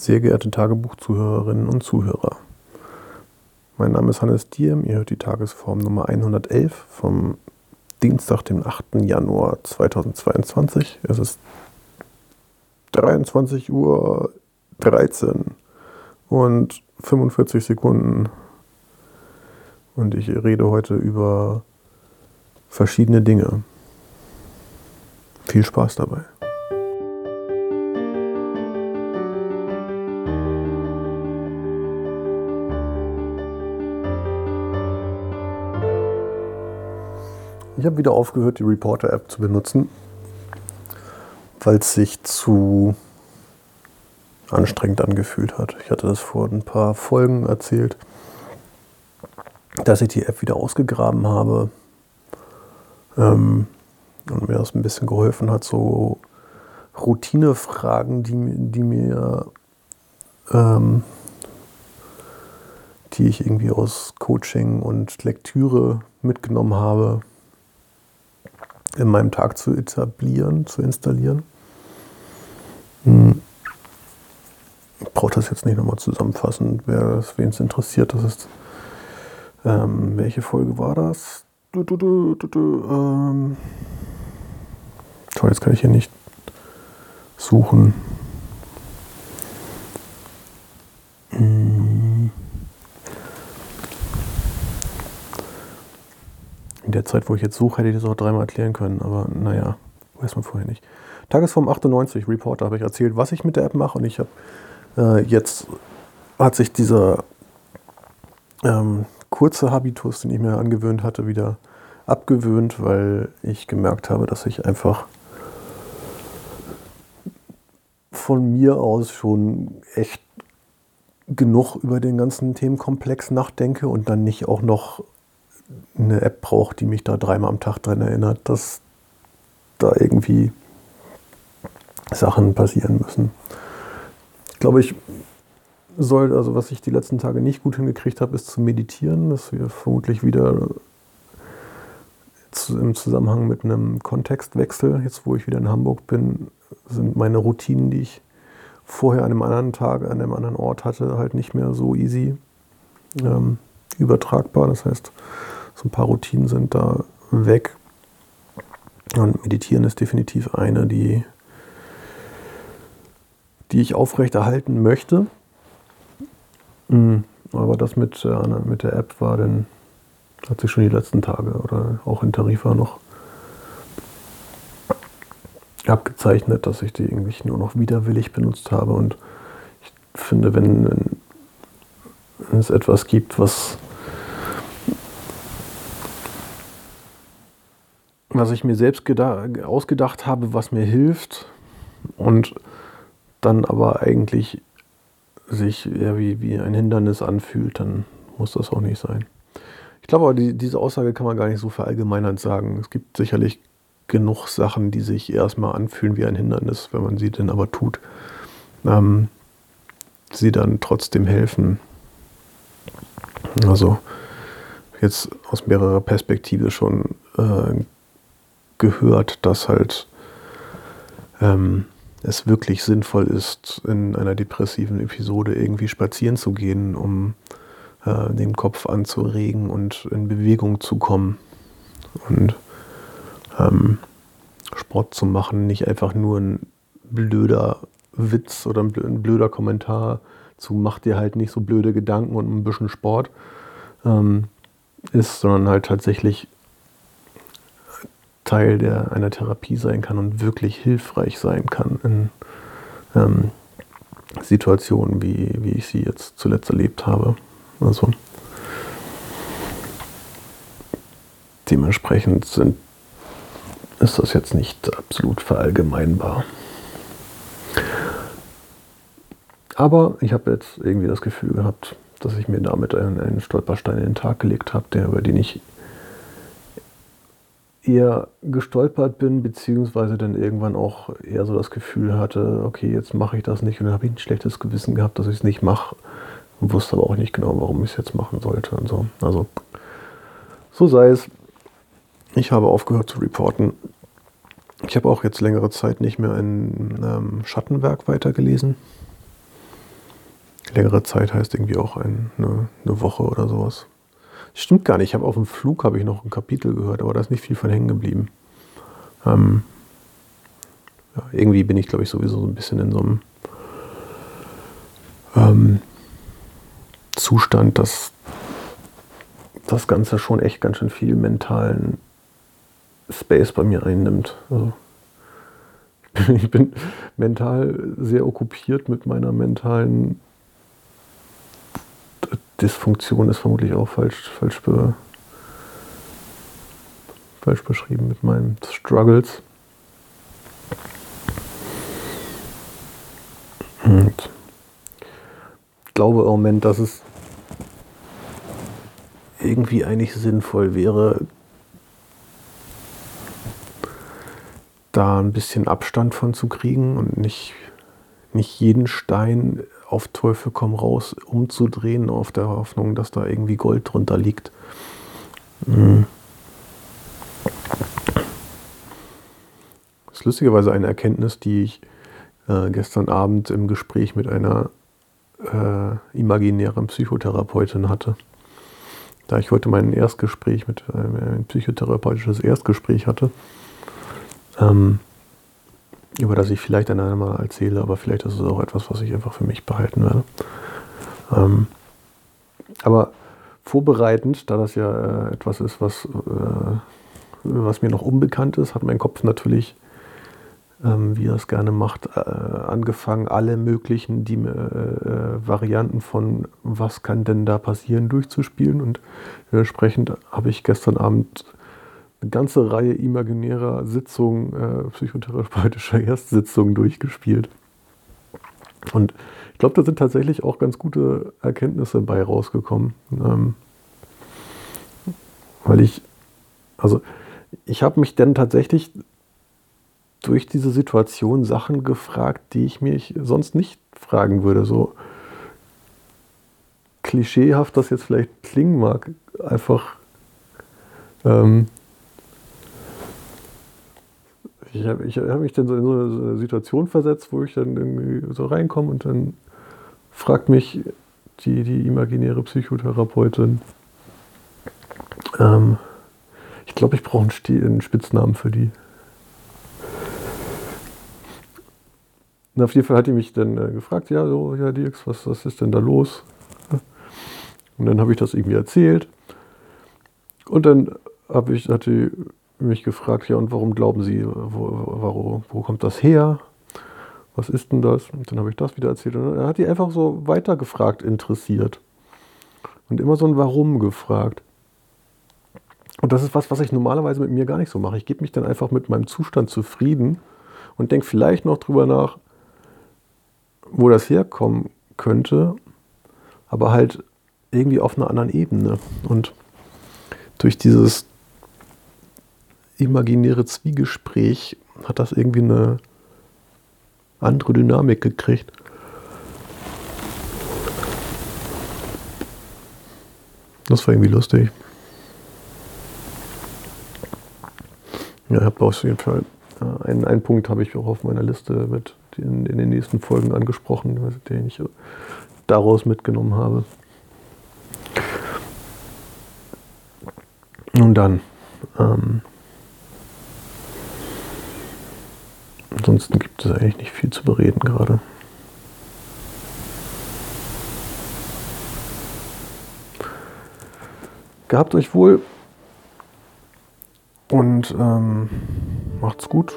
Sehr geehrte Tagebuchzuhörerinnen und Zuhörer. Mein Name ist Hannes Diem, ihr hört die Tagesform Nummer 111 vom Dienstag, den 8. Januar 2022. Es ist 23 Uhr 13 und 45 Sekunden. Und ich rede heute über verschiedene Dinge. Viel Spaß dabei. Ich habe wieder aufgehört, die Reporter-App zu benutzen, weil es sich zu anstrengend angefühlt hat. Ich hatte das vor ein paar Folgen erzählt, dass ich die App wieder ausgegraben habe ähm, und mir das ein bisschen geholfen hat, so Routinefragen, die, die mir, ähm, die ich irgendwie aus Coaching und Lektüre mitgenommen habe, in meinem Tag zu etablieren, zu installieren. Hm. Ich brauche das jetzt nicht nochmal zusammenfassen. Wer wen es interessiert, das ist. Ähm, welche Folge war das? Du, du, du, du, du, ähm. Toll, jetzt kann ich hier nicht suchen. Der Zeit, wo ich jetzt suche, hätte ich das auch dreimal erklären können, aber naja, weiß man vorher nicht. Tagesform 98, Reporter, habe ich erzählt, was ich mit der App mache und ich habe äh, jetzt hat sich dieser ähm, kurze Habitus, den ich mir angewöhnt hatte, wieder abgewöhnt, weil ich gemerkt habe, dass ich einfach von mir aus schon echt genug über den ganzen Themenkomplex nachdenke und dann nicht auch noch eine App brauche, die mich da dreimal am Tag dran erinnert, dass da irgendwie Sachen passieren müssen. Ich glaube, ich soll, also was ich die letzten Tage nicht gut hingekriegt habe, ist zu meditieren. Das wir vermutlich wieder im Zusammenhang mit einem Kontextwechsel, jetzt wo ich wieder in Hamburg bin, sind meine Routinen, die ich vorher an einem anderen Tag, an einem anderen Ort hatte, halt nicht mehr so easy ähm, übertragbar. Das heißt, so ein paar Routinen sind da weg. Und Meditieren ist definitiv eine, die, die ich aufrechterhalten möchte. Mhm. Aber das mit, äh, mit der App war dann, hat sich schon die letzten Tage oder auch in Tarifa noch abgezeichnet, dass ich die irgendwie nur noch widerwillig benutzt habe. Und ich finde, wenn, wenn es etwas gibt, was was ich mir selbst ausgedacht habe, was mir hilft und dann aber eigentlich sich eher wie, wie ein Hindernis anfühlt, dann muss das auch nicht sein. Ich glaube aber, die, diese Aussage kann man gar nicht so verallgemeinert sagen. Es gibt sicherlich genug Sachen, die sich erstmal anfühlen wie ein Hindernis, wenn man sie denn aber tut, ähm, sie dann trotzdem helfen. Also jetzt aus mehrerer Perspektive schon äh, gehört, dass halt ähm, es wirklich sinnvoll ist, in einer depressiven Episode irgendwie spazieren zu gehen, um äh, den Kopf anzuregen und in Bewegung zu kommen. Und ähm, Sport zu machen, nicht einfach nur ein blöder Witz oder ein blöder Kommentar zu mach dir halt nicht so blöde Gedanken und ein bisschen Sport ähm, ist, sondern halt tatsächlich Teil der, einer Therapie sein kann und wirklich hilfreich sein kann in ähm, Situationen, wie, wie ich sie jetzt zuletzt erlebt habe. Also dementsprechend sind, ist das jetzt nicht absolut verallgemeinbar. Aber ich habe jetzt irgendwie das Gefühl gehabt, dass ich mir damit einen, einen Stolperstein in den Tag gelegt habe, der, über den ich eher gestolpert bin, beziehungsweise dann irgendwann auch eher so das Gefühl hatte, okay, jetzt mache ich das nicht und dann habe ich ein schlechtes Gewissen gehabt, dass ich es nicht mache und wusste aber auch nicht genau, warum ich es jetzt machen sollte und so. Also, so sei es. Ich habe aufgehört zu reporten. Ich habe auch jetzt längere Zeit nicht mehr in ähm, Schattenwerk weitergelesen. längere Zeit heißt irgendwie auch ein, eine, eine Woche oder sowas. Stimmt gar nicht. Ich habe auf dem Flug habe ich noch ein Kapitel gehört, aber da ist nicht viel von hängen geblieben. Ähm, ja, irgendwie bin ich, glaube ich, sowieso so ein bisschen in so einem ähm, Zustand, dass das Ganze schon echt ganz schön viel mentalen Space bei mir einnimmt. Also, ich bin mental sehr okkupiert mit meiner mentalen Dysfunktion, ist vermutlich auch falsch, falsch, be, falsch beschrieben, mit meinen Struggles. Und ich glaube im Moment, dass es irgendwie eigentlich sinnvoll wäre, da ein bisschen Abstand von zu kriegen und nicht, nicht jeden Stein auf Teufel komm raus umzudrehen, auf der Hoffnung, dass da irgendwie Gold drunter liegt. Mhm. Das ist lustigerweise eine Erkenntnis, die ich äh, gestern Abend im Gespräch mit einer äh, imaginären Psychotherapeutin hatte. Da ich heute mein Erstgespräch mit äh, ein psychotherapeutisches Erstgespräch hatte, ähm, über das ich vielleicht dann einmal erzähle, aber vielleicht ist es auch etwas, was ich einfach für mich behalten werde. Ähm, aber vorbereitend, da das ja äh, etwas ist, was, äh, was mir noch unbekannt ist, hat mein Kopf natürlich, ähm, wie er es gerne macht, äh, angefangen, alle möglichen die, äh, Varianten von was kann denn da passieren durchzuspielen. Und dementsprechend habe ich gestern Abend eine ganze Reihe imaginärer Sitzungen, äh, psychotherapeutischer Erstsitzungen durchgespielt. Und ich glaube, da sind tatsächlich auch ganz gute Erkenntnisse bei rausgekommen. Ähm, weil ich, also ich habe mich dann tatsächlich durch diese Situation Sachen gefragt, die ich mich sonst nicht fragen würde. So klischeehaft das jetzt vielleicht klingen mag, einfach ähm, ich habe ich hab mich dann so in so eine Situation versetzt, wo ich dann irgendwie so reinkomme und dann fragt mich die, die imaginäre Psychotherapeutin, ähm, ich glaube, ich brauche einen, einen, Spitznamen für die. Und auf jeden Fall hat die mich dann äh, gefragt, ja, so, ja, Dirks, was, was ist denn da los? Und dann habe ich das irgendwie erzählt. Und dann habe ich, hat die mich gefragt, ja, und warum glauben Sie, wo, wo, wo kommt das her? Was ist denn das? Und dann habe ich das wieder erzählt. Und er hat die einfach so weitergefragt, interessiert. Und immer so ein Warum gefragt. Und das ist was, was ich normalerweise mit mir gar nicht so mache. Ich gebe mich dann einfach mit meinem Zustand zufrieden und denke vielleicht noch drüber nach, wo das herkommen könnte, aber halt irgendwie auf einer anderen Ebene. Und durch dieses imaginäre Zwiegespräch hat das irgendwie eine andere Dynamik gekriegt. Das war irgendwie lustig. Ja, ich habe auf jeden Fall äh, einen, einen Punkt habe ich auch auf meiner Liste mit in, in den nächsten Folgen angesprochen, den ich daraus mitgenommen habe. Und dann ähm, Ansonsten gibt es eigentlich nicht viel zu bereden gerade. Gehabt euch wohl und ähm, macht's gut.